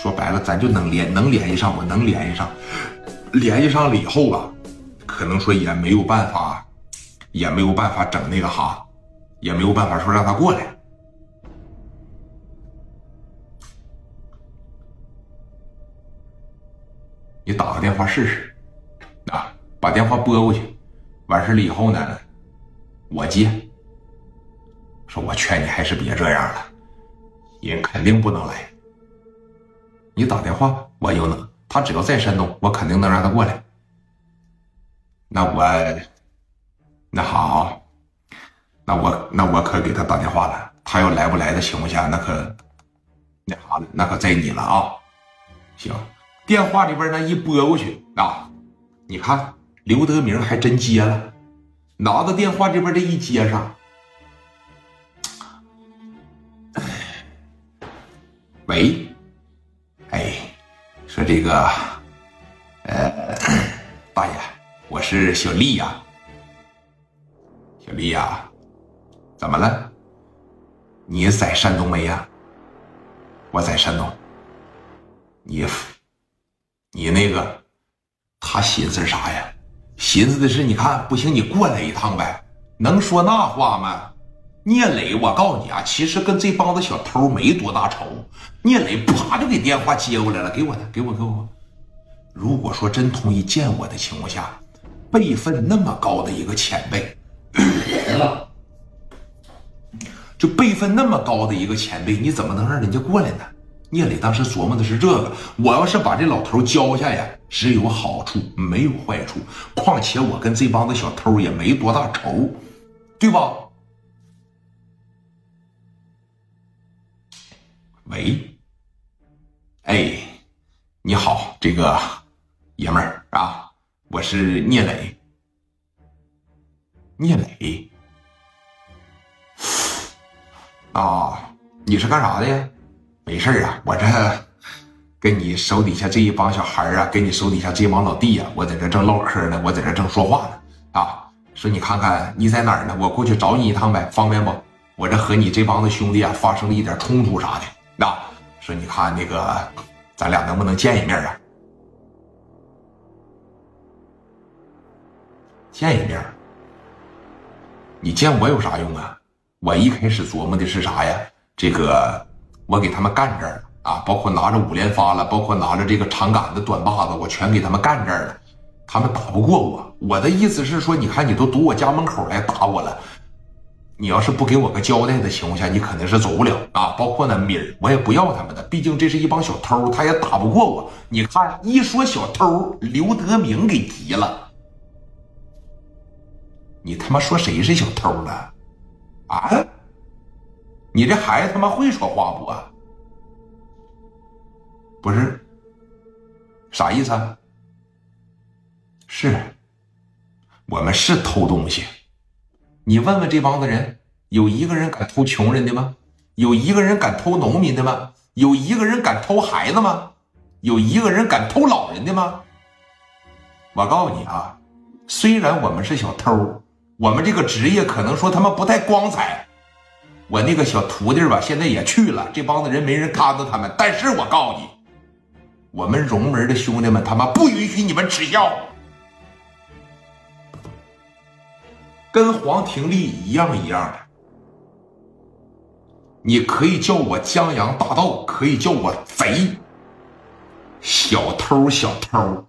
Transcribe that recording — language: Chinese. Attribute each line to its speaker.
Speaker 1: 说白了，咱就能联能联系上，我能联系上，联系上了以后吧，可能说也没有办法，也没有办法整那个哈，也没有办法说让他过来。你打个电话试试，啊，把电话拨过去，完事了以后呢，我接。说我劝你还是别这样了，人肯定不能来。你打电话，我有能。他只要在山东，我肯定能让他过来。那我，那好，那我那我可给他打电话了。他要来不来的情况下，那可那啥了，那可在你了啊。行，电话里边呢一拨过去啊，你看刘德明还真接了，拿到电话这边这一接上，喂。说这个，呃，大爷，我是小丽呀。小丽呀，怎么了？你在山东没呀？我在山东。你，你那个，他寻思啥呀？寻思的是，你看不行，你过来一趟呗。能说那话吗？聂磊，我告诉你啊，其实跟这帮子小偷没多大仇。聂磊啪就给电话接过来了，给我的，给我，给我。如果说真同意见我的情况下，辈分那么高的一个前辈，就辈分那么高的一个前辈，你怎么能让人家过来呢？聂磊当时琢磨的是这个，我要是把这老头交下呀，只有好处没有坏处。况且我跟这帮子小偷也没多大仇，对吧？喂，哎，你好，这个爷们儿啊，我是聂磊。聂磊，啊，你是干啥的呀？没事啊，我这跟你手底下这一帮小孩啊，跟你手底下这帮老弟呀，我在这正唠嗑呢，我在这正说话呢。啊，说你看看你在哪儿呢？我过去找你一趟呗，方便不？我这和你这帮子兄弟啊，发生了一点冲突啥的。那说，你看那个，咱俩能不能见一面啊？见一面？你见我有啥用啊？我一开始琢磨的是啥呀？这个我给他们干这儿了啊，包括拿着五连发了，包括拿着这个长杆子、短把子，我全给他们干这儿了。他们打不过我，我的意思是说，你看你都堵我家门口来打我了。你要是不给我个交代的情况下，你肯定是走不了啊！包括那米儿，我也不要他们的，毕竟这是一帮小偷，他也打不过我。你看，一说小偷，刘德明给急了。你他妈说谁是小偷了？啊？你这孩子他妈会说话不？不是？啥意思？啊？是，我们是偷东西。你问问这帮子人，有一个人敢偷穷人的吗？有一个人敢偷农民的吗？有一个人敢偷孩子吗？有一个人敢偷老人的吗？我告诉你啊，虽然我们是小偷，我们这个职业可能说他妈不太光彩。我那个小徒弟吧，现在也去了，这帮子人没人看着他们。但是我告诉你，我们荣门的兄弟们他妈不允许你们耻笑。跟黄庭丽一样一样的，你可以叫我江洋大盗，可以叫我贼，小偷小偷。